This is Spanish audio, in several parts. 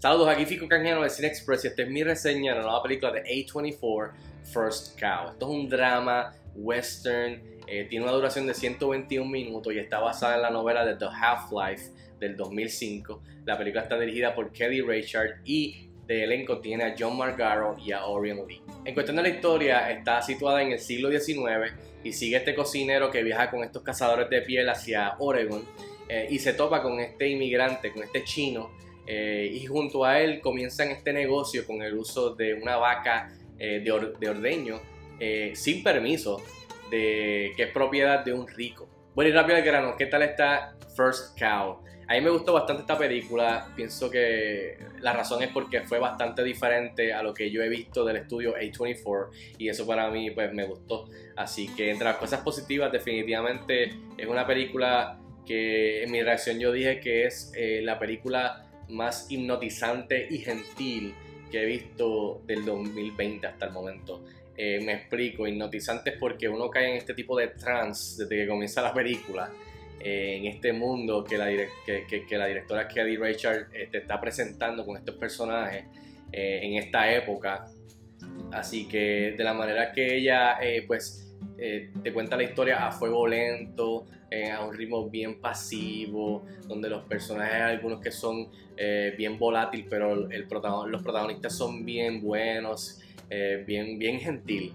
Saludos, aquí Fico Canjero de Cine Express y esta es mi reseña de la nueva película de A24, First Cow. Esto es un drama western, eh, tiene una duración de 121 minutos y está basada en la novela de The Half-Life del 2005. La película está dirigida por Kelly Richard y de elenco tiene a John Margaro y a Orion Lee. En cuestión de la historia, está situada en el siglo XIX y sigue este cocinero que viaja con estos cazadores de piel hacia Oregon eh, y se topa con este inmigrante, con este chino eh, y junto a él comienzan este negocio con el uso de una vaca eh, de, ordeño eh, sin permiso, de, que es propiedad de un rico. Bueno y rápido al grano, ¿qué tal está First Cow? A mí me gustó bastante esta película, pienso que la razón es porque fue bastante diferente a lo que yo he visto del estudio A24 y eso para mí pues me gustó. Así que entre las cosas positivas definitivamente es una película que en mi reacción yo dije que es la película más hipnotizante y gentil que he visto del 2020 hasta el momento. Eh, me explico, hipnotizante es porque uno cae en este tipo de trance desde que comienza la película, eh, en este mundo que la, directora Kelly Richard eh, te está presentando con estos personajes en esta época. Así que de la manera que ella pues eh, te cuenta la historia a fuego lento, eh, a un ritmo bien pasivo, donde los personajes algunos que son eh, bien volátiles, pero el los protagonistas son bien buenos, bien, bien gentil.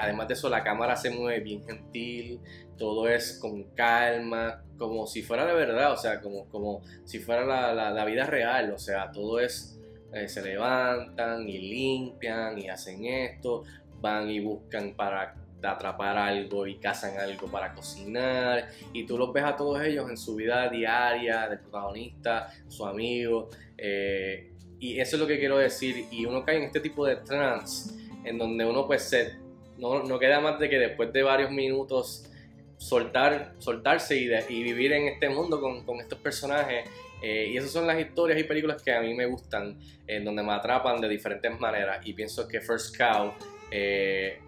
además de eso, la cámara se mueve bien gentil, todo es con calma, como si fuera de verdad, o sea, como, como si fuera la, la vida real, o sea, todo es, se levantan y limpian y hacen esto, van y buscan para atrapar algo y cazan algo para cocinar y tú los ves a todos ellos en su vida diaria del protagonista, su amigo eh, y eso es lo que quiero decir y uno cae en este tipo de trance en donde uno pues se, no, no queda más de que después de varios minutos soltar, soltarse y, y vivir en este mundo con, con estos personajes eh, y esas son las historias y películas que a mí me gustan, en donde me atrapan de diferentes maneras. Y pienso que First Cow eh,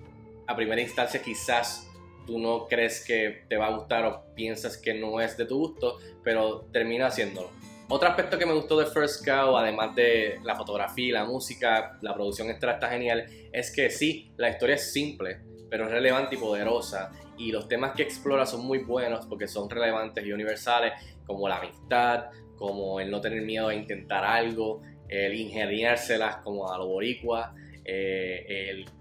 a primera instancia quizás tú no crees que te va a gustar o piensas que no es de tu gusto, pero termina haciéndolo. Otro aspecto que me gustó de First Cow, además de la fotografía, la música, la producción extra está genial, es que sí, la historia es simple, pero es relevante y poderosa. Y los temas que explora son muy buenos porque son relevantes y universales, como la amistad, como el no tener miedo a intentar algo, el ingeniárselas como a lo boricua, eh, el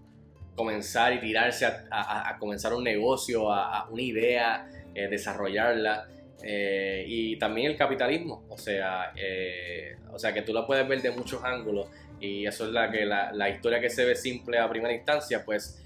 comenzar y tirarse a, comenzar un negocio, a, una idea, eh, desarrollarla. Eh, y también el capitalismo, o sea, eh, o sea que tú la puedes ver de muchos ángulos y eso es la que la, historia que se ve simple a primera instancia, pues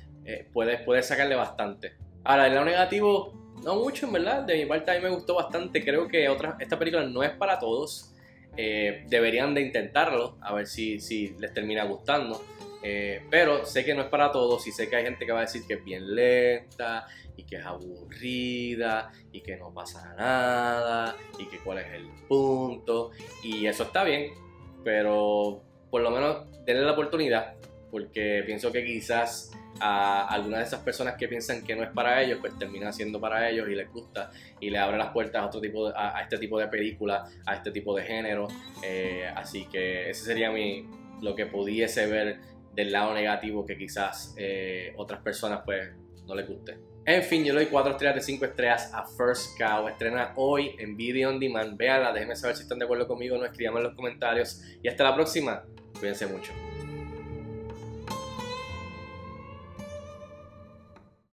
puedes, puedes sacarle bastante. Ahora, del lado negativo, no mucho en verdad, de mi parte a mí me gustó bastante, creo que otra, esta película no es para todos, deberían de intentarlo, a ver si, si les termina gustando. Eh, pero sé que no es para todos y sé que hay gente que va a decir que es bien lenta y que es aburrida y que no pasa nada y que cuál es el punto. Y eso está bien, pero por lo menos denle la oportunidad porque pienso que quizás a algunas de esas personas que piensan que no es para ellos, pues termina siendo para ellos y les gusta y le abre las puertas a otro tipo de, a, este tipo de película, a este tipo de género. Eh, así que ese sería mi, lo que pudiese ver del lado negativo que quizás eh, otras personas pues no les guste. En fin, yo le doy 4 estrellas de 5 estrellas a First Cow. Estrena hoy en Video On Demand. Véanla, déjenme saber si están de acuerdo conmigo, no escriban en los comentarios. Y hasta la próxima. Cuídense mucho.